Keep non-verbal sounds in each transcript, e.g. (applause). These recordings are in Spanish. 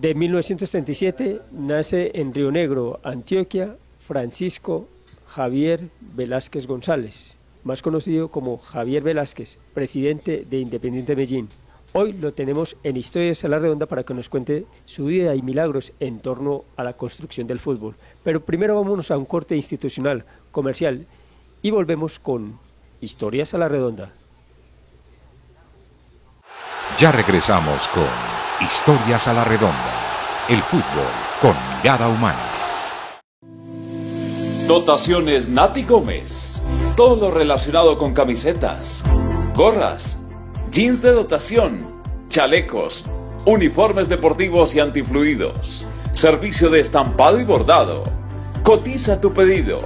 de 1937 nace en Río Negro, Antioquia, Francisco Javier Velázquez González, más conocido como Javier Velázquez, presidente de Independiente Medellín. Hoy lo tenemos en Historias a la Redonda para que nos cuente su vida y milagros en torno a la construcción del fútbol. Pero primero vámonos a un corte institucional, comercial, y volvemos con Historias a la Redonda. Ya regresamos con Historias a la Redonda, el fútbol con mirada humana. Dotaciones Nati Gómez. Todo lo relacionado con camisetas, gorras, jeans de dotación, chalecos, uniformes deportivos y antifluidos. Servicio de estampado y bordado. Cotiza tu pedido.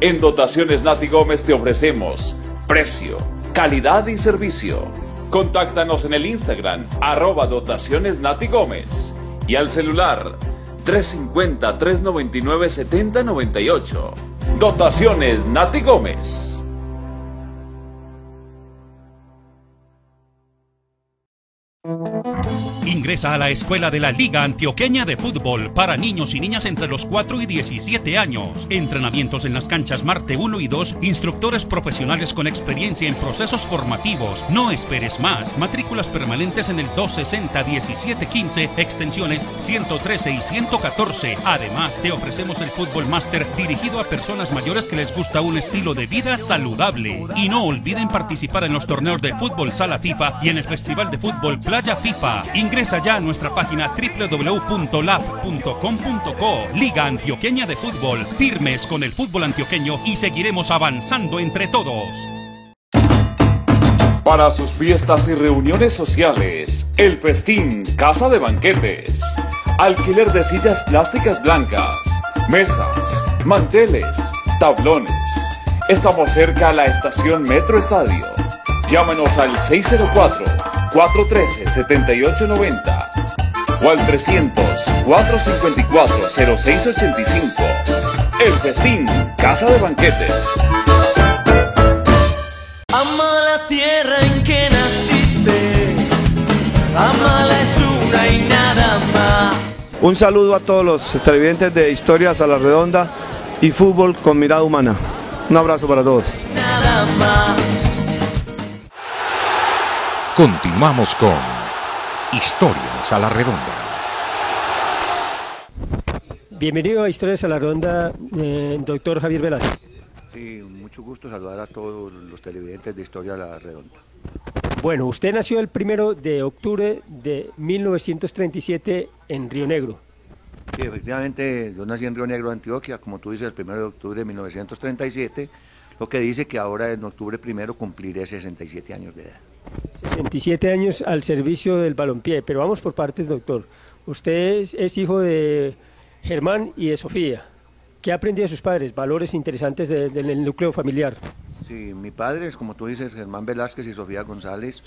En Dotaciones Nati Gómez te ofrecemos precio, calidad y servicio. Contáctanos en el Instagram, arroba dotaciones Nati Gómez. Y al celular, 350-399-7098. Dotaciones Nati Gómez. Ingresa a la escuela de la Liga Antioqueña de Fútbol para niños y niñas entre los 4 y 17 años. Entrenamientos en las canchas Marte 1 y 2, instructores profesionales con experiencia en procesos formativos. No esperes más. Matrículas permanentes en el 260-1715, extensiones 113 y 114. Además, te ofrecemos el Fútbol Master dirigido a personas mayores que les gusta un estilo de vida saludable. Y no olviden participar en los torneos de fútbol Sala FIFA y en el Festival de Fútbol Playa FIFA. Ingresa ya a nuestra página www.laf.com.co. Liga Antioqueña de Fútbol. Firmes con el fútbol antioqueño y seguiremos avanzando entre todos. Para sus fiestas y reuniones sociales, el festín Casa de Banquetes. Alquiler de sillas plásticas blancas, mesas, manteles, tablones. Estamos cerca a la estación Metro Estadio. Llámenos al 604-413-7890 o al 300-454-0685. El festín Casa de Banquetes. Ama la tierra en que naciste, amala es una y nada más. Un saludo a todos los televidentes de Historias a la Redonda y Fútbol con Mirada Humana. Un abrazo para todos. Nada más. Continuamos con Historias a la Redonda. Bienvenido a Historias a la Redonda, eh, doctor Javier Velázquez. Sí, mucho gusto saludar a todos los televidentes de Historia a la Redonda. Bueno, usted nació el primero de octubre de 1937 en Río Negro. Sí, efectivamente, yo nací en Río Negro, Antioquia, como tú dices, el 1 de octubre de 1937, lo que dice que ahora en octubre primero cumpliré 67 años de edad. 67 años al servicio del balompié, pero vamos por partes, doctor. Usted es, es hijo de Germán y de Sofía. ¿Qué aprendió de sus padres? Valores interesantes de- del núcleo familiar. Sí, mi padre es, como tú dices, Germán Velázquez y Sofía González,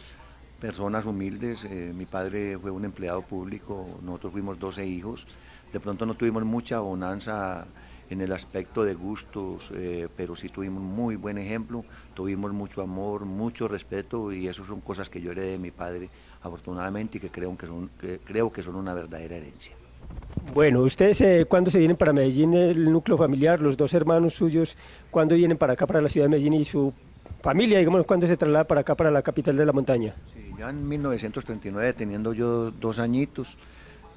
personas humildes. eh, mi padre fue un empleado público, nosotros fuimos 12 hijos. De pronto no tuvimos mucha bonanza en el aspecto de gustos, eh, pero sí tuvimos muy buen ejemplo, tuvimos mucho amor, mucho respeto y eso son cosas que yo heredé de mi padre, afortunadamente, y que creo que son, que creo que son una verdadera herencia. Bueno, ustedes eh, cuándo se vienen para Medellín, el núcleo familiar, los dos hermanos suyos, cuándo vienen para acá, para la ciudad de Medellín y su familia, digamos, cuándo se traslada para acá, para la capital de la montaña? Sí, ya en 1939, teniendo yo dos añitos,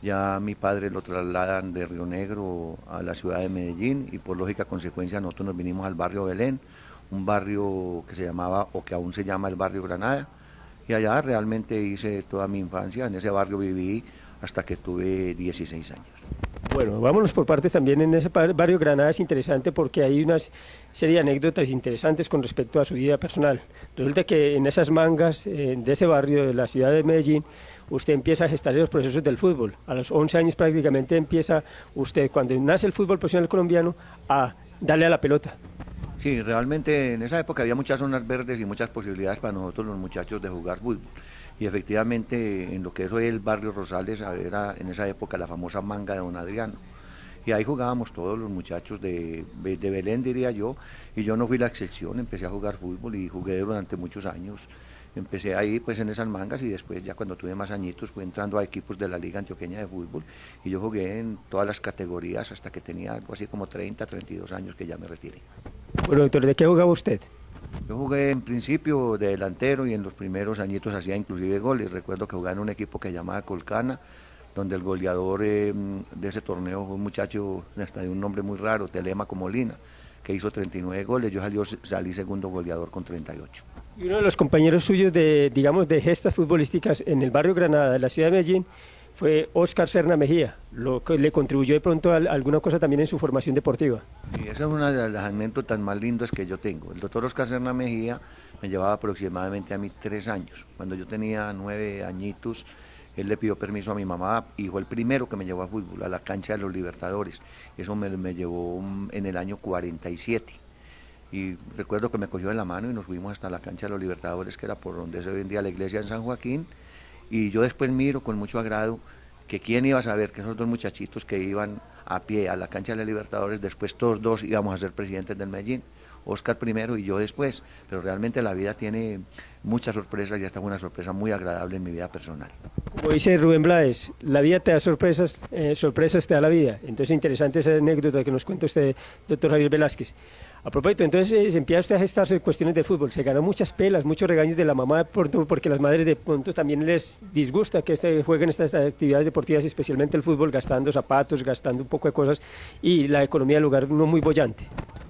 ya mi padre lo trasladan de Río Negro a la ciudad de Medellín y por lógica consecuencia nosotros nos vinimos al barrio Belén, un barrio que se llamaba o que aún se llama el barrio Granada y allá realmente hice toda mi infancia, en ese barrio viví hasta que tuve 16 años. Bueno, vámonos por partes también en ese barrio Granada es interesante porque hay una serie de anécdotas interesantes con respecto a su vida personal. Resulta que en esas mangas eh, de ese barrio de la ciudad de Medellín, usted empieza a gestar los procesos del fútbol. A los 11 años prácticamente empieza usted, cuando nace el fútbol profesional colombiano, a darle a la pelota. Sí, realmente en esa época había muchas zonas verdes y muchas posibilidades para nosotros los muchachos de jugar fútbol. Y efectivamente en lo que es hoy el barrio Rosales era en esa época la famosa manga de don Adriano. Y ahí jugábamos todos los muchachos de, de Belén, diría yo, y yo no fui la excepción, empecé a jugar fútbol y jugué durante muchos años empecé ahí pues en esas mangas y después ya cuando tuve más añitos fui entrando a equipos de la Liga Antioqueña de Fútbol y yo jugué en todas las categorías hasta que tenía algo así como 30, 32 años que ya me retiré. Bueno, doctor, ¿de qué jugaba usted? Yo jugué en principio de delantero y en los primeros añitos hacía inclusive goles. Recuerdo que jugaba en un equipo que llamaba Colcana, donde el goleador eh, de ese torneo fue un muchacho hasta de un nombre muy raro, Telemaco Molina, que hizo 39 goles. Yo salí, salí segundo goleador con 38. Y uno de los compañeros suyos de, digamos, de gestas futbolísticas en el barrio Granada de la ciudad de Medellín fue Oscar Serna Mejía, lo que le contribuyó de pronto a, alguna cosa también en su formación deportiva. Sí, esa es una de las anécdotas más lindas que yo tengo. El doctor Oscar Serna Mejía me llevaba aproximadamente a mí tres años. Cuando yo tenía nueve añitos, él le pidió permiso a mi mamá y fue el primero que me llevó a fútbol, a la cancha de los Libertadores. Eso me, me llevó en el año 47 y recuerdo que me cogió de la mano y nos fuimos hasta la cancha de los Libertadores, que era por donde se vendía la iglesia en San Joaquín, y yo después miro con mucho agrado que quién iba a saber que esos dos muchachitos que iban a pie a la cancha de los Libertadores, después todos dos íbamos a ser presidentes del Medellín, Oscar primero y yo después, pero realmente la vida tiene muchas sorpresas y esta fue una sorpresa muy agradable en mi vida personal. Como dice Rubén Blades, la vida te da sorpresas, eh, sorpresas te da la vida. Entonces interesante esa anécdota que nos cuenta usted, doctor Javier Velázquez. A propósito, entonces eh, empieza usted a gestarse cuestiones de fútbol. Se ganó muchas pelas, muchos regaños de la mamá, porque las madres de pronto también les disgusta que este, jueguen estas actividades deportivas, especialmente el fútbol, gastando zapatos, gastando un poco de cosas y la economía del lugar no muy bollante.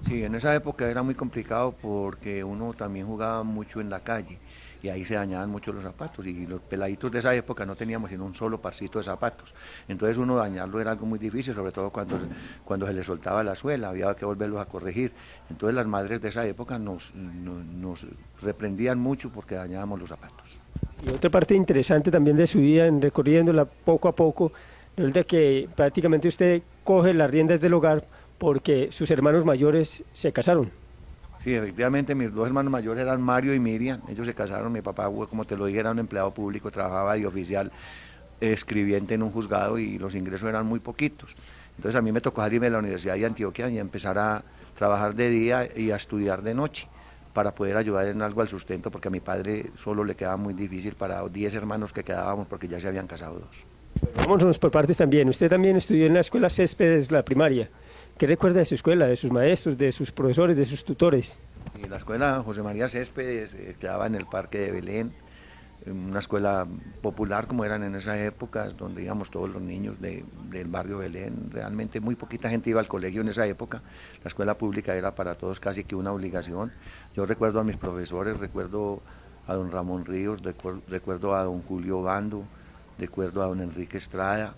Sí, en esa época era muy complicado porque uno también jugaba mucho en la calle y ahí se dañaban mucho los zapatos y los peladitos de esa época no teníamos sino un solo parcito de zapatos. Entonces uno dañarlo era algo muy difícil, sobre todo cuando, cuando se le soltaba la suela, había que volverlos a corregir. Entonces las madres de esa época nos, nos, reprendían mucho porque dañábamos los zapatos. Y otra parte interesante también de su vida, en recorriéndola poco a poco, de que prácticamente usted coge las riendas del hogar porque sus hermanos mayores se casaron. Sí, efectivamente, mis dos hermanos mayores eran Mario y Miriam. Ellos se casaron. Mi papá, como te lo dije, era un empleado público, trabajaba de oficial escribiente en un juzgado y los ingresos eran muy poquitos. Entonces a mí me tocó salirme de la Universidad de Antioquia y empezar a trabajar de día y a estudiar de noche para poder ayudar en algo al sustento, porque a mi padre solo le quedaba muy difícil para 10 hermanos que quedábamos porque ya se habían casado dos. vámonos por partes también. Usted también estudió en la escuela Céspedes, la primaria. ¿Qué recuerda de su escuela, de sus maestros, de sus profesores, de sus tutores? La escuela José María Céspedes eh, quedaba en el Parque de Belén, una escuela popular como eran en esa época, donde íbamos todos los niños del barrio Belén. Realmente muy poquita gente iba al colegio en esa época. La escuela pública era para todos casi que una obligación. Yo recuerdo a mis profesores, recuerdo a don Ramón Ríos, recuerdo a don Julio Bando, recuerdo a don Enrique Estrada,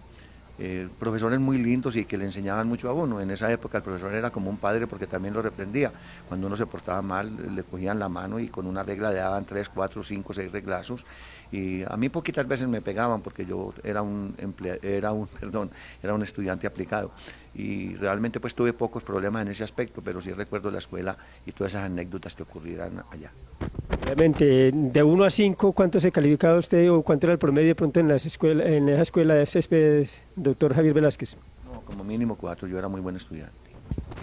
eh, profesores muy lindos y que le enseñaban mucho a uno. En esa época el profesor era como un padre porque también lo reprendía. Cuando uno se portaba mal, le cogían la mano y con una regla le daban tres, cuatro, cinco, seis reglazos. Y a mí poquitas veces me pegaban porque yo era un, era un, (laughs) perdón, era un estudiante aplicado. Y realmente pues tuve pocos problemas en ese aspecto, pero sí recuerdo la escuela y todas esas anécdotas que ocurrieran allá. Obviamente, de 1 a 5, ¿cuánto se calificaba usted o cuánto era el promedio de pronto en, las escuela, en esa escuela de céspedes, doctor Javier Velázquez? No, como mínimo 4, yo era muy buen estudiante.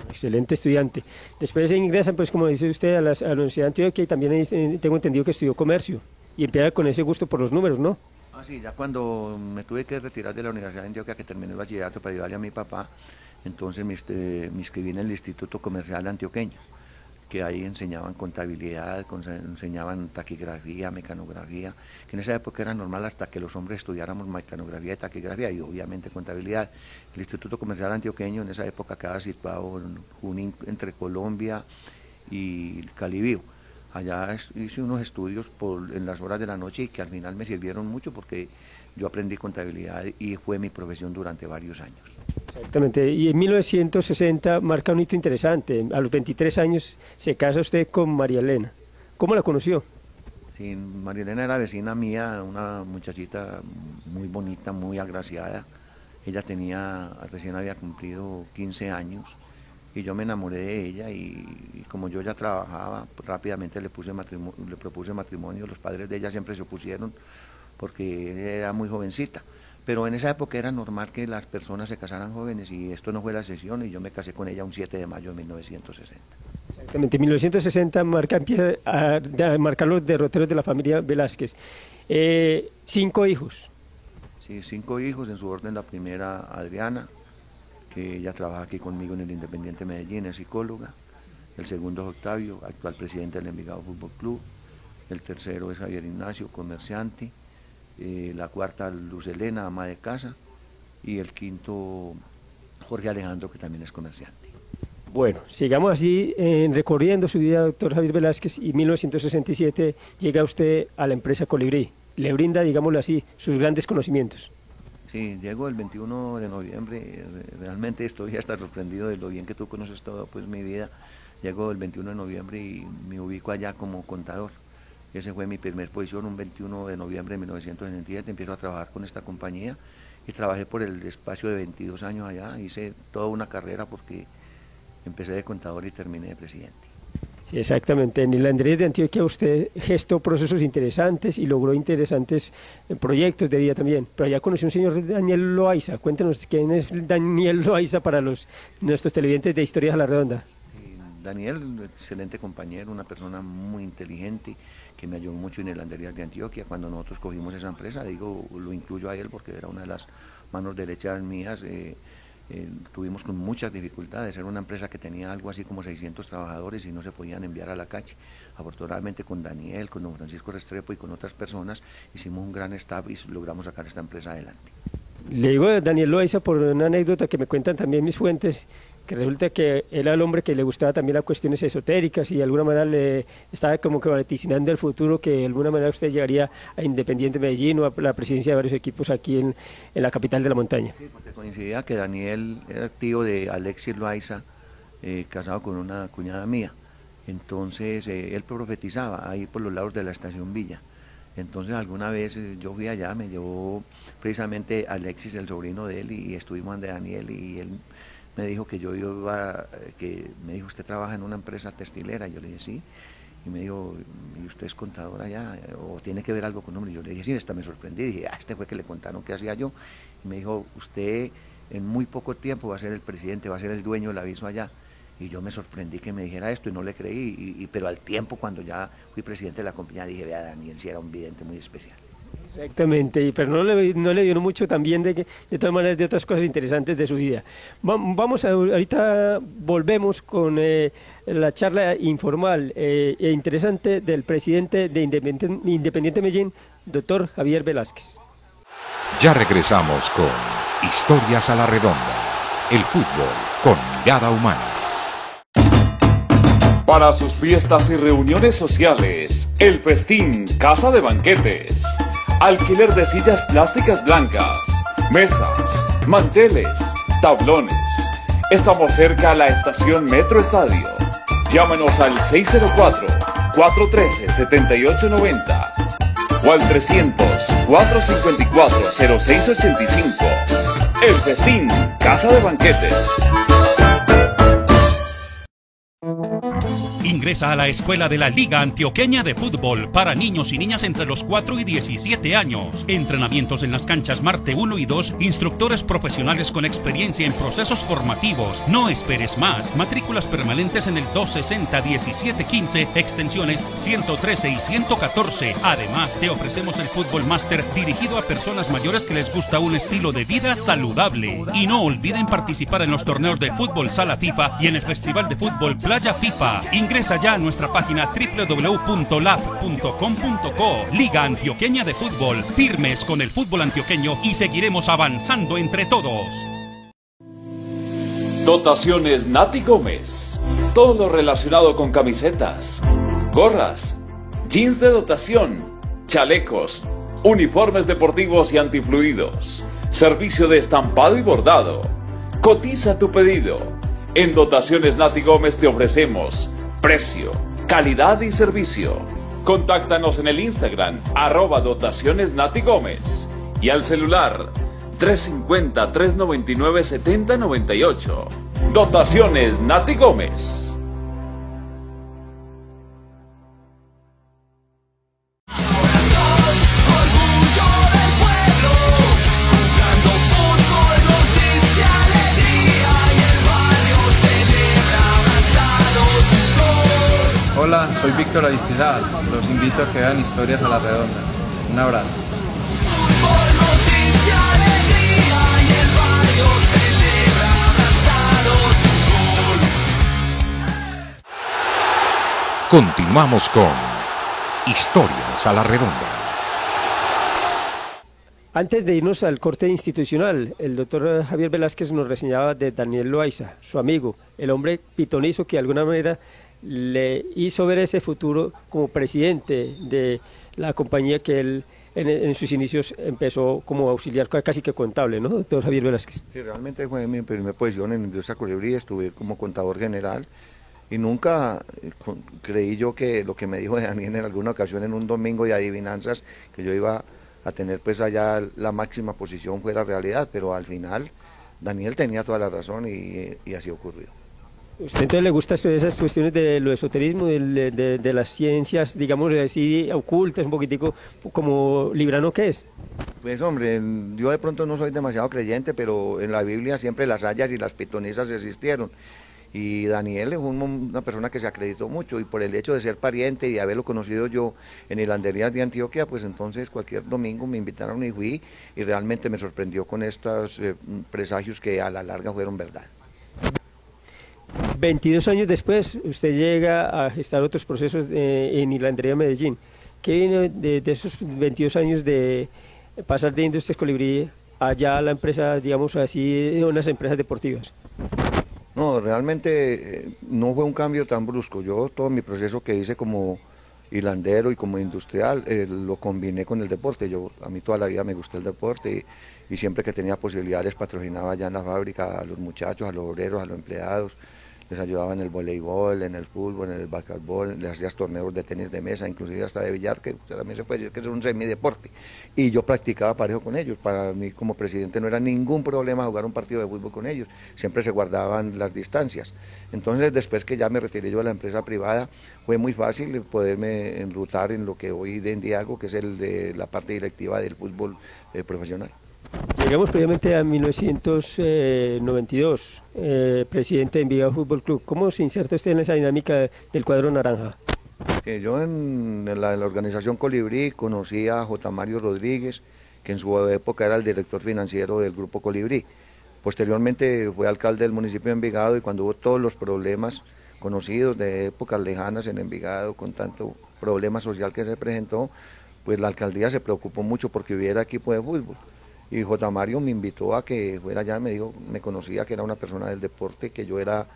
Excelente estudiante. Después se ingresan, pues como dice usted, a, la Universidad de Antioquia y también eh, tengo entendido que estudió comercio y empieza con ese gusto por los números, ¿no? Ah, sí, ya cuando me tuve que retirar de la Universidad de Antioquia, que terminé el bachillerato para ayudarle a mi papá, entonces me, este, me inscribí en el Instituto Comercial Antioqueño que ahí enseñaban contabilidad, enseñaban taquigrafía, mecanografía, que en esa época era normal hasta que los hombres estudiáramos mecanografía y taquigrafía y obviamente contabilidad. El Instituto Comercial Antioqueño en esa época quedaba situado en Junín, entre Colombia y Calibío. Allá hice unos estudios por, en las horas de la noche y que al final me sirvieron mucho porque yo aprendí contabilidad y fue mi profesión durante varios años. Exactamente, y en 1960 marca un hito interesante. A los 23 años se casa usted con María Elena. ¿Cómo la conoció? Sí, Marilena era vecina mía, una muchachita muy bonita, muy agraciada. Ella tenía, recién había cumplido 15 años y yo me enamoré de ella y, como yo ya trabajaba, pues, rápidamente le, puse le propuse matrimonio. Los padres de ella siempre se opusieron porque era muy jovencita. Pero en esa época era normal que las personas se casaran jóvenes y esto no fue la sesión y yo me casé con ella un 7 de mayo de 1960. Exactamente, en 1960 marca, empieza a, marcar los derroteros de la familia Velázquez. Eh, cinco hijos. Sí, cinco hijos, en su orden la primera Adriana, que ella trabaja aquí conmigo en el Independiente Medellín, es psicóloga. El segundo es Octavio, actual presidente del Envigado Fútbol Club. El tercero es Javier Ignacio, comerciante. Eh, la cuarta Luz Elena, ama de casa. Y el quinto Jorge Alejandro, que también es comerciante. Bueno, sigamos así recorriendo su vida, doctor Javier Velázquez, y en 1967 llega usted a la empresa Colibrí. Le brinda, digámoslo así, sus grandes conocimientos. Sí, llego el 21 de noviembre, realmente estoy hasta sorprendido de lo bien que tú conoces todo pues mi vida. Llego el 21 de noviembre y me ubico allá como contador. Ese fue mi primer posición, un 21 de noviembre de 1967, empiezo a trabajar con esta compañía y trabajé por el espacio de 22 años allá, hice toda una carrera porque empecé de contador y terminé de presidente. Sí, exactamente. En el Andrés de Antioquia usted gestó procesos interesantes y logró interesantes eh, proyectos de vida también. Pero allá conoció un señor Daniel Loaiza. Cuéntenos quién es Daniel Loaiza para los nuestros televidentes de Historias a la Redonda. Daniel, excelente compañero, una persona muy inteligente que me ayudó mucho en el Andrés de Antioquia. Cuando nosotros cogimos esa empresa, digo, lo incluyo a él porque era una de las manos derechas mías. Eh, eh, tuvimos con muchas dificultades, era una empresa que tenía algo así como 600 trabajadores y no se podían enviar a la calle. Afortunadamente con Daniel, con don Francisco Restrepo y con otras personas hicimos un gran staff y logramos sacar esta empresa adelante. Le digo a Daniel Loaiza por una anécdota que me cuentan también mis fuentes, que resulta que era el hombre que le gustaba también las cuestiones esotéricas y de alguna manera le estaba como que vaticinando el futuro, que de alguna manera usted llegaría a Independiente Medellín o a la presidencia de varios equipos aquí en, la capital de la montaña. Sí, porque coincidía que Daniel era tío de Alexis Loaiza, eh, casado con una cuñada mía. Entonces eh, él profetizaba ahí por los lados de la estación Villa. Entonces alguna vez eh, yo fui allá, me llevó precisamente Alexis, el sobrino de él, y estuvimos ante Daniel y él me dijo que yo iba, que me dijo, usted trabaja en una empresa textilera, yo le dije, sí, y me dijo, ¿y usted es contador allá? ¿O tiene que ver algo con nombre? Yo le dije, sí, esta me sorprendí, dije, ah, este fue que le contaron qué hacía yo, y me dijo, usted en muy poco tiempo va a ser el presidente, va a ser el dueño del aviso allá, y yo me sorprendí que me dijera esto y no le creí, y, pero al tiempo cuando ya fui presidente de la compañía dije, vea, Daniel sí era un vidente muy especial. Exactamente, pero no le, no le dio mucho también de, que, de todas maneras de otras cosas interesantes de su vida. Vamos a, ahorita volvemos con eh, la charla informal eh, e interesante del presidente de Independiente, Independiente Medellín, doctor Javier Velázquez. Ya regresamos con Historias a la Redonda, el fútbol con mirada humana. Para sus fiestas y reuniones sociales, el festín Casa de Banquetes alquiler de sillas plásticas blancas, mesas, manteles, tablones. Estamos cerca a la estación Metro Estadio. Llámanos al 604-413-7890 o al 300-454-0685. El Festín, Casa de Banquetes. Ingresa a la escuela de la Liga Antioqueña de Fútbol para niños y niñas entre los 4 y 17 años. Entrenamientos en las canchas Marte 1 y 2, instructores profesionales con experiencia en procesos formativos. No esperes más. Matrículas permanentes en el 260-1715, extensiones 113 y 114. Además, te ofrecemos el Fútbol Master dirigido a personas mayores que les gusta un estilo de vida saludable. Y no olviden participar en los torneos de fútbol Sala FIFA y en el Festival de Fútbol Playa FIFA. Ingresa ya a nuestra página www.laf.com.co. Liga Antioqueña de Fútbol. Firmes con el fútbol antioqueño y seguiremos avanzando entre todos. Dotaciones Nati Gómez. Todo lo relacionado con camisetas, gorras, jeans de dotación, chalecos, uniformes deportivos y antifluidos. Servicio de estampado y bordado. Cotiza tu pedido. En Dotaciones Nati Gómez te ofrecemos precio, calidad y servicio Contáctanos en el Instagram, arroba dotaciones Nati Gómez. Y al celular, 350-399-7098. Dotaciones Nati Gómez. Hola, soy Víctor Aristizal. Los invito a que vean Historias a la Redonda. Un abrazo. Continuamos con Historias a la Redonda. Antes de irnos al corte institucional, el doctor Javier Velázquez nos reseñaba de Daniel Loaiza, su amigo, el hombre pitonizo que de alguna manera le hizo ver ese futuro como presidente de la compañía que él en, sus inicios empezó como auxiliar casi que contable, ¿no, doctor Javier Velázquez? Sí, realmente fue mi primera posición en Industria Colibrí, estuve como contador general y nunca eh, creí yo que lo que me dijo Daniel en alguna ocasión en un domingo de adivinanzas, que yo iba a tener pues allá la máxima posición fuera realidad, pero al final Daniel tenía toda la razón y así ocurrió. ¿Usted entonces le gustan esas cuestiones de lo esoterismo, de, las ciencias, digamos así, ocultas, un poquitico como librano que es? Pues hombre, yo de pronto no soy demasiado creyente, pero en la Biblia siempre las hayas y las pitonisas existieron. Y Daniel es un- una persona que se acreditó mucho y por el hecho de ser pariente y de haberlo conocido yo en hilanderías de Antioquia, pues entonces cualquier domingo me invitaron y fui y realmente me sorprendió con estos eh, presagios que a la larga fueron verdad. 22 años después, usted llega a gestar otros procesos eh, en Hilandería Medellín. ¿Qué vino de, de esos 22 años de pasar de Industrias Colibrí allá a la empresa, digamos así, unas empresas deportivas? No, realmente eh, no fue un cambio tan brusco. Yo todo mi proceso que hice como hilandero y como industrial eh, lo combiné con el deporte. Yo a mí toda la vida me gustó el deporte y, siempre que tenía posibilidades patrocinaba allá en la fábrica a los muchachos, a los obreros, a los empleados. Les ayudaba en el voleibol, en el fútbol, en el basquetbol, les hacías torneos de tenis de mesa, inclusive hasta de billar, que también se puede decir que es un semideporte. Y yo practicaba parejo con ellos. Para mí como presidente no era ningún problema jugar un partido de fútbol con ellos. Siempre se guardaban las distancias. Entonces después que ya me retiré yo de la empresa privada, fue muy fácil poderme enrutar en lo que hoy en día hago, que es el de la parte directiva del fútbol eh, profesional. Llegamos previamente a 1992, eh, presidente de Envigado Fútbol Club. ¿Cómo se inserta usted en esa dinámica del cuadro naranja? Yo en la organización Colibrí conocí a J. Mario Rodríguez, que en su época era el director financiero del Grupo Colibrí. Posteriormente fue alcalde del municipio de Envigado y cuando hubo todos los problemas conocidos de épocas lejanas en Envigado, con tanto problema social que se presentó, pues la alcaldía se preocupó mucho porque hubiera equipo de fútbol. Y J. Mario me invitó a que fuera allá, me dijo, me conocía que era una persona del deporte, que yo era,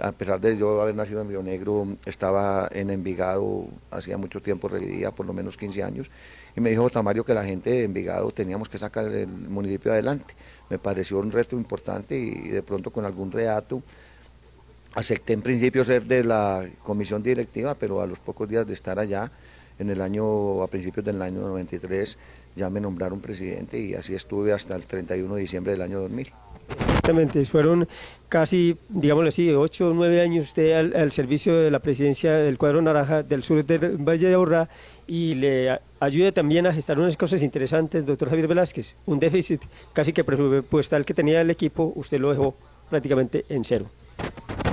a pesar de yo haber nacido en Río Negro, estaba en Envigado, hacía mucho tiempo, residía por lo menos 15 años, y me dijo J. Mario que la gente de Envigado teníamos que sacar el municipio adelante. Me pareció un reto importante y de pronto con algún reato acepté en principio ser de la comisión directiva, pero a los pocos días de estar allá, en el año, a principios del año 93, ya me nombraron presidente y así estuve hasta el 31 de diciembre del año 2000. Exactamente, fueron casi, digámoslo así, ocho o nueve años usted al, servicio de la presidencia del cuadro naranja del sur del Valle de Aburrá y le ayuda también a gestar unas cosas interesantes, doctor Javier Velázquez. Un déficit casi que presupuestal que tenía el equipo, usted lo dejó prácticamente en cero.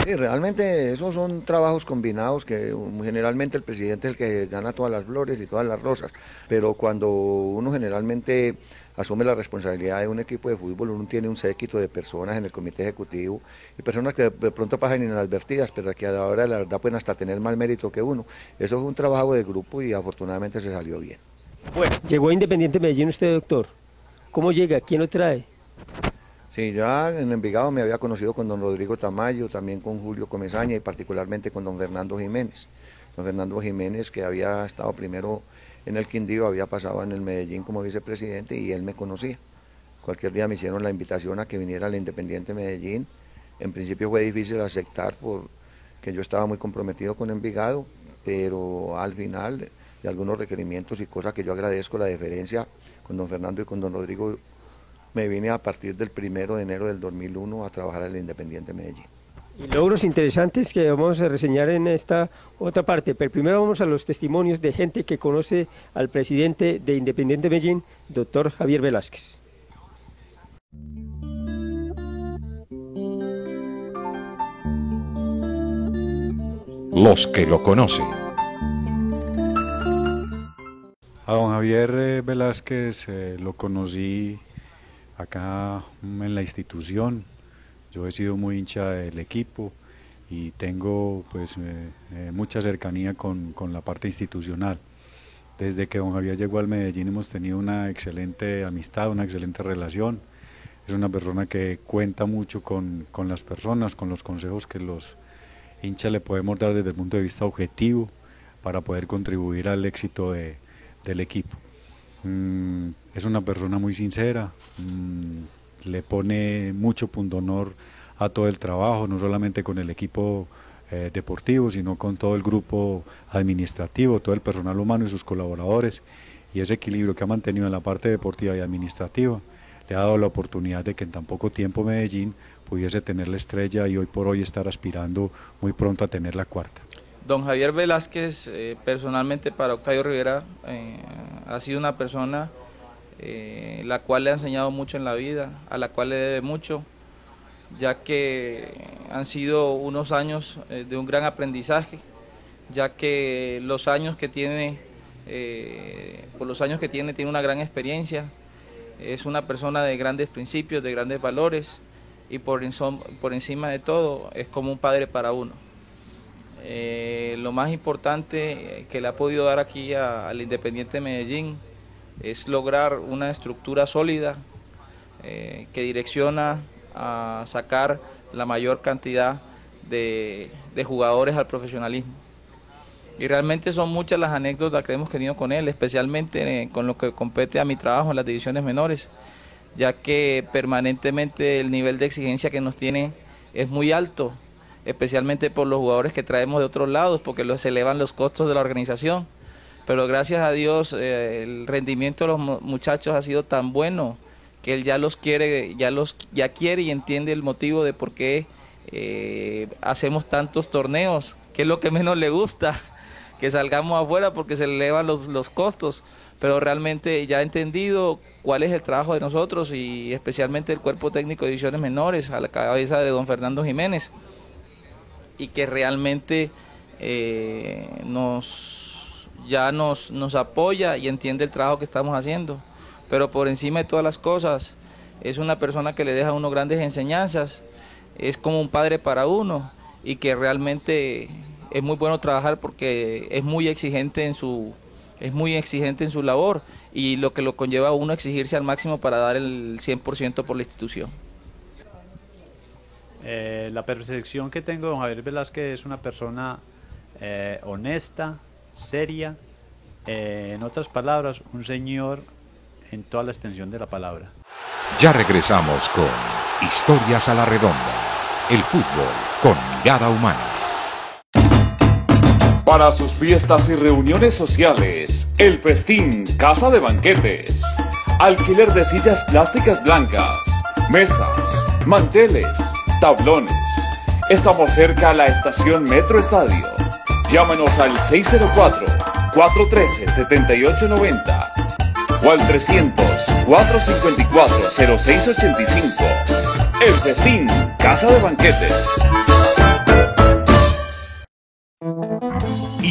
Sí, realmente esos son trabajos combinados que generalmente el presidente es el que gana todas las flores y todas las rosas, pero cuando uno generalmente asume la responsabilidad de un equipo de fútbol, uno tiene un séquito de personas en el comité ejecutivo y personas que de pronto pasan inadvertidas, pero que a la hora de la verdad pueden hasta tener más mérito que uno. Eso fue un trabajo de grupo y afortunadamente se salió bien. Bueno, llegó a Independiente Medellín usted, doctor. ¿Cómo llega? ¿Quién lo trae? Sí, ya en Envigado me había conocido con don Rodrigo Tamayo, también con Julio Comesaña y particularmente con don Fernando Jiménez. Don Fernando Jiménez, que había estado primero en el Quindío, había pasado en el Medellín como vicepresidente y él me conocía. Cualquier día me hicieron la invitación a que viniera al Independiente Medellín. En principio fue difícil aceptar porque yo estaba muy comprometido con Envigado, pero al final de algunos requerimientos y cosas que yo agradezco la deferencia con don Fernando y con don Rodrigo. Me vine a partir del primero de enero del 2001 a trabajar en el Independiente Medellín. Y logros interesantes que vamos a reseñar en esta otra parte. Pero primero vamos a los testimonios de gente que conoce al presidente de Independiente Medellín, doctor Javier Velázquez. Los que lo conocen. A don Javier eh, Velázquez eh, lo conocí acá en la institución. Yo he sido muy hincha del equipo y tengo pues eh, mucha cercanía con, con, la parte institucional. Desde que don Javier llegó al Medellín hemos tenido una excelente amistad, una excelente relación. Es una persona que cuenta mucho con, con las personas, con los consejos que los hincha le podemos dar desde el punto de vista objetivo para poder contribuir al éxito del equipo. Mm, es una persona muy sincera, mm, le pone mucho punto honor a todo el trabajo, no solamente con el equipo eh, deportivo, sino con todo el grupo administrativo, todo el personal humano y sus colaboradores. Y ese equilibrio que ha mantenido en la parte deportiva y administrativa le ha dado la oportunidad de que en tan poco tiempo Medellín pudiese tener la estrella y hoy por hoy estar aspirando muy pronto a tener la cuarta. Don Javier Velázquez, eh, personalmente para Octavio Rivera, eh, ha sido una persona eh, la cual le ha enseñado mucho en la vida, a la cual le debe mucho, ya que han sido unos años de un gran aprendizaje, ya que los años que tiene, por los años que tiene, tiene una gran experiencia, es una persona de grandes principios, de grandes valores, y por, por encima de todo es como un padre para uno. Eh, lo más importante que le ha podido dar aquí al Independiente Medellín es lograr una estructura sólida eh, que direcciona a sacar la mayor cantidad de, de, jugadores al profesionalismo. Y realmente son muchas las anécdotas que hemos tenido con él, especialmente eh, con lo que compete a mi trabajo en las divisiones menores ya que permanentemente el nivel de exigencia que nos tiene es muy alto, especialmente por los jugadores que traemos de otros lados, porque los elevan los costos de la organización. Pero gracias a Dios eh, el rendimiento de los muchachos ha sido tan bueno que él ya los quiere, ya los ya quiere y entiende el motivo de por qué eh, hacemos tantos torneos, que es lo que menos le gusta, (laughs) que salgamos afuera porque se elevan los, los costos. Pero realmente ya ha entendido cuál es el trabajo de nosotros y especialmente el cuerpo técnico de divisiones menores a la cabeza de don Fernando Jiménez y que realmente eh, nos ya nos, nos apoya y entiende el trabajo que estamos haciendo pero por encima de todas las cosas es una persona que le deja a uno grandes enseñanzas es como un padre para uno y que realmente es muy bueno trabajar porque es muy exigente en su es muy exigente en su labor y lo que lo conlleva a uno exigirse al máximo para dar el 100% por la institución. Eh, la percepción que tengo de don Javier Velázquez es una persona eh, honesta, seria, eh, en otras palabras, un señor en toda la extensión de la palabra. Ya regresamos con Historias a la Redonda, el fútbol con mirada humana. Para sus fiestas y reuniones sociales, el festín Casa de Banquetes. Alquiler de sillas plásticas blancas, mesas, manteles, tablones. Estamos cerca a la estación Metro Estadio. Llámenos al 604-413-7890 o al 300-454-0685. El festín Casa de Banquetes.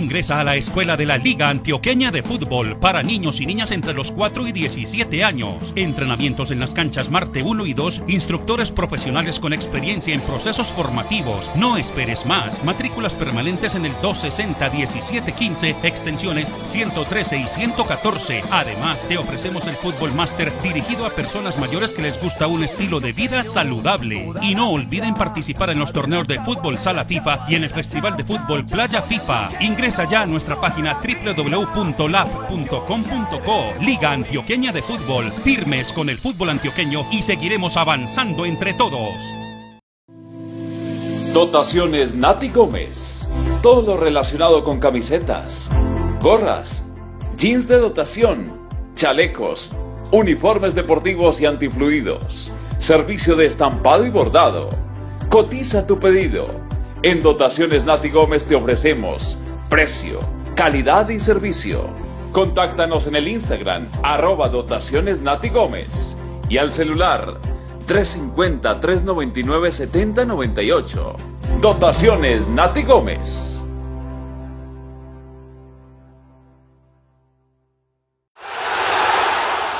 Ingresa a la escuela de la Liga Antioqueña de Fútbol para niños y niñas entre los 4 y 17 años. Entrenamientos en las canchas Marte 1 y 2, instructores profesionales con experiencia en procesos formativos. No esperes más. Matrículas permanentes en el 260-1715, extensiones 113 y 114. Además, te ofrecemos el Fútbol Master dirigido a personas mayores que les gusta un estilo de vida saludable. Y no olviden participar en los torneos de fútbol Sala FIFA y en el Festival de Fútbol Playa FIFA. Ingresa ya nuestra página www.laf.com.co. Liga Antioqueña de Fútbol. Firmes con el fútbol antioqueño y seguiremos avanzando entre todos. Dotaciones Nati Gómez. Todo lo relacionado con camisetas, gorras, jeans de dotación, chalecos, uniformes deportivos y antifluidos, servicio de estampado y bordado. Cotiza tu pedido. En Dotaciones Nati Gómez te ofrecemos precio, calidad y servicio. Contáctanos en el Instagram, arroba dotaciones Nati Gómez y al celular 350-399-7098. Dotaciones Nati Gómez.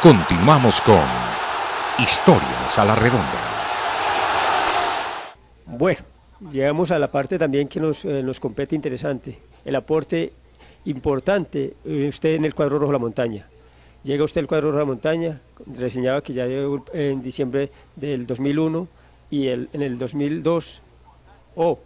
Continuamos con Historias a la Redonda. Bueno, llegamos a la parte también que nos, eh, nos compete interesante, el aporte importante eh, usted en el cuadro rojo la montaña. Llega usted al cuadro rojo la montaña, reseñaba que ya llegó en diciembre del 2001 y el, en el 2002, oh,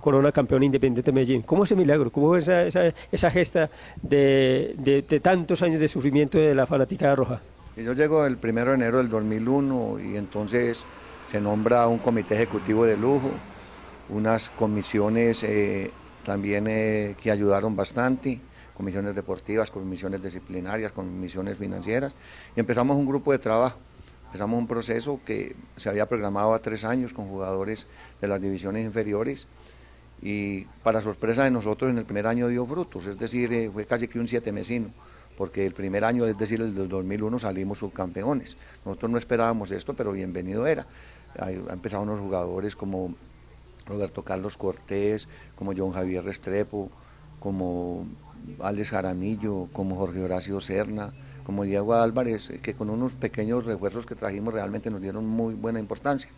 Corona campeón independiente de Medellín. ¿Cómo ese milagro? ¿Cómo esa, esa, esa gesta de, de, de, tantos años de sufrimiento de la fanaticada roja? Yo llego el primero de enero del 2001 y entonces se nombra un comité ejecutivo de lujo, unas comisiones eh, también eh, que ayudaron bastante, comisiones deportivas, comisiones disciplinarias, comisiones financieras, y empezamos un grupo de trabajo. Empezamos un proceso que se había programado a tres años con jugadores de las divisiones inferiores y para sorpresa de nosotros en el primer año dio frutos, es decir, eh, fue casi que un siete mesino, porque el primer año, es decir, el del 2001 salimos subcampeones. Nosotros no esperábamos esto, pero bienvenido era. Han empezado unos jugadores como Roberto Carlos Cortés, como John Javier Restrepo, como Alex Jaramillo, como Jorge Horacio Serna, como Diego Álvarez, que con unos pequeños refuerzos que trajimos realmente nos dieron muy buena importancia.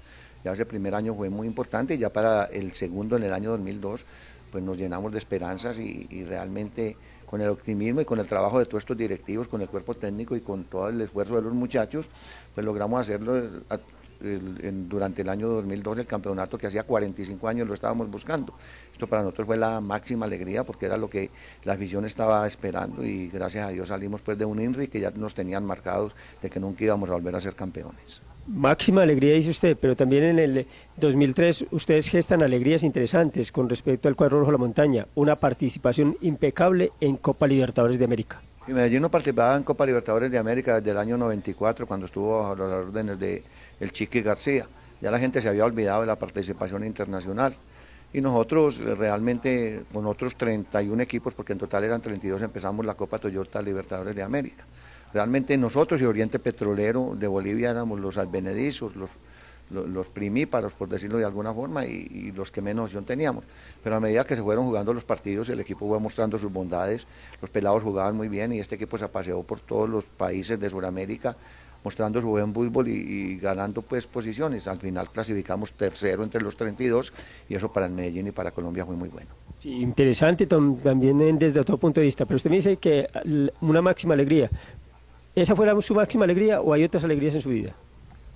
Ya ese primer año fue muy importante y ya para el segundo, en el año 2002, pues nos llenamos de esperanzas y, y realmente con el optimismo y con el trabajo de todos estos directivos, con el cuerpo técnico y con todo el esfuerzo de los muchachos, pues logramos hacerlo el, el, durante el año 2002, el campeonato que hacía 45 años lo estábamos buscando. Esto para nosotros fue la máxima alegría porque era lo que la afición estaba esperando y gracias a Dios salimos pues de un INRI que ya nos tenían marcados de que nunca íbamos a volver a ser campeones. Máxima alegría, dice usted, pero también en el 2003 ustedes gestan alegrías interesantes con respecto al cuadro rojo de la montaña, una participación impecable en Copa Libertadores de América. Y Medellín no participaba en Copa Libertadores de América desde el año 94, cuando estuvo bajo las órdenes de el Chiqui García. Ya la gente se había olvidado de la participación internacional. Y nosotros realmente, con otros 31 equipos, porque en total eran 32, empezamos la Copa Toyota Libertadores de América. Realmente nosotros y Oriente Petrolero de Bolivia éramos los advenedizos, los, los, los, primíparos, por decirlo de alguna forma, y, y, los que menos opción teníamos. Pero a medida que se fueron jugando los partidos, el equipo fue mostrando sus bondades, los pelados jugaban muy bien y este equipo se paseó por todos los países de Sudamérica mostrando su buen fútbol y, ganando pues posiciones. Al final clasificamos tercero entre los 32 y eso para el Medellín y para Colombia fue muy bueno. Sí, interesante también desde otro punto de vista, pero usted me dice que una máxima alegría. ¿Esa fue su máxima alegría o hay otras alegrías en su vida?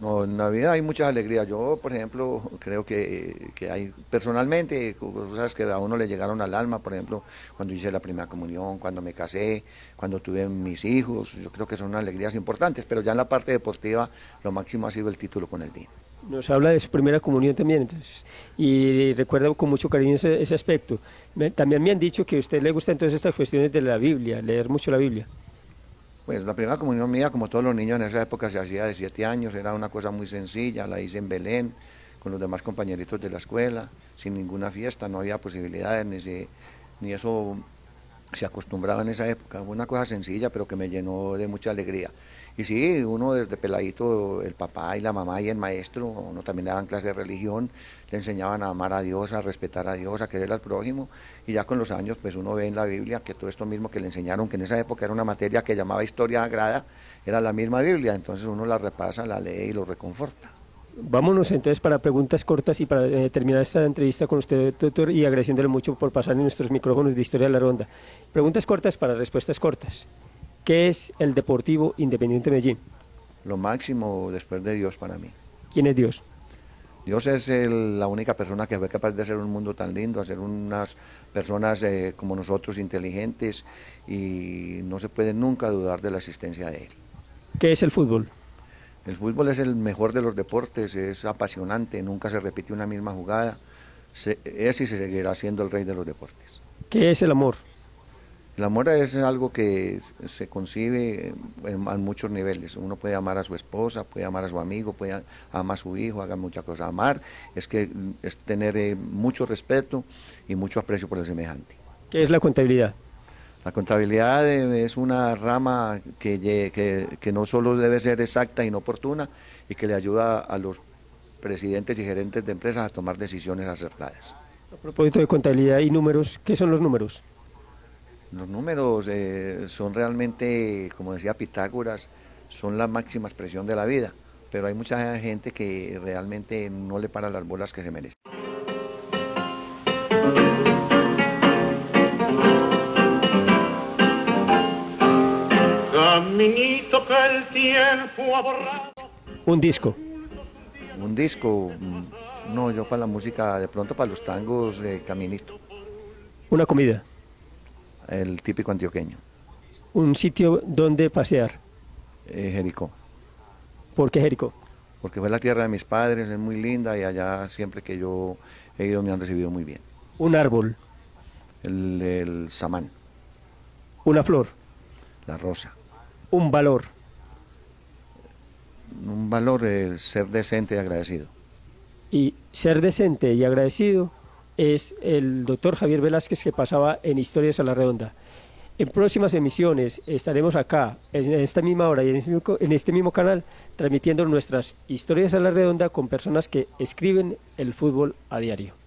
No, en la vida hay muchas alegrías. Yo, por ejemplo, creo que, que, hay personalmente cosas que a uno le llegaron al alma, por ejemplo, cuando hice la primera comunión, cuando me casé, cuando tuve mis hijos. Yo creo que son alegrías importantes, pero ya en la parte deportiva lo máximo ha sido el título con el DIN. Nos habla de su primera comunión también, entonces, y recuerda con mucho cariño ese, ese aspecto. Me, también me han dicho que a usted le gusta entonces estas cuestiones de la Biblia, leer mucho la Biblia. Pues la primera comunión mía, como todos los niños en esa época, se hacía de siete años, era una cosa muy sencilla, la hice en Belén, con los demás compañeritos de la escuela, sin ninguna fiesta, no había posibilidades, ni, se, ni eso se acostumbraba en esa época, fue una cosa sencilla, pero que me llenó de mucha alegría. Y sí, uno desde peladito, el papá y la mamá y el maestro, uno también le daban clase de religión, le enseñaban a amar a Dios, a respetar a Dios, a querer al prójimo, y ya con los años pues uno ve en la Biblia que todo esto mismo que le enseñaron, que en esa época era una materia que llamaba historia sagrada, era la misma Biblia, entonces uno la repasa, la lee y lo reconforta. Vámonos entonces para preguntas cortas y para eh, terminar esta entrevista con usted, doctor, y agradeciéndole mucho por pasar en nuestros micrófonos de Historia de la Ronda. Preguntas cortas para respuestas cortas. ¿Qué es el Deportivo Independiente Medellín? Lo máximo después de Dios para mí. ¿Quién es Dios? Dios es el, la única persona que fue capaz de hacer un mundo tan lindo, hacer unas personas eh, como nosotros inteligentes y no se puede nunca dudar de la existencia de Él. ¿Qué es el fútbol? El fútbol es el mejor de los deportes, es apasionante, nunca se repite una misma jugada, se, es y se seguirá siendo el rey de los deportes. ¿Qué es el amor? El amor es algo que se concibe en, en muchos niveles. Uno puede amar a su esposa, puede amar a su amigo, puede amar a su hijo, haga muchas cosas. Amar es que es tener eh, mucho respeto y mucho aprecio por el semejante. ¿Qué es la contabilidad? La contabilidad eh, es una rama que, lle- que, que no solo debe ser exacta y no oportuna y que le ayuda a los presidentes y gerentes de empresas a tomar decisiones acertadas. A propósito de contabilidad y números, ¿qué son los números? Los números eh, son realmente, como decía Pitágoras, son la máxima expresión de la vida, pero hay mucha gente que realmente no le para las bolas que se merece. Caminito que el tiempo ha borrado. Un disco. Un disco, mm, no, yo para la música, de pronto para los tangos, eh, caminito, Una comida. El típico antioqueño, Un sitio donde pasear. eh, Jericó, ¿Por qué Jericó? porque fue la tierra de mis padres, es muy linda y allá siempre que yo he ido me han recibido muy bien. Un árbol. El, el samán, Una flor. la rosa. Un valor. Un valor, el ser decente y agradecido. Y ser decente y agradecido es el doctor Javier Velázquez que pasaba en Historias a la Redonda. En próximas emisiones estaremos acá, en esta misma hora y en este mismo, en este mismo canal, transmitiendo nuestras historias a la redonda con personas que escriben el fútbol a diario.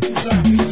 get you some.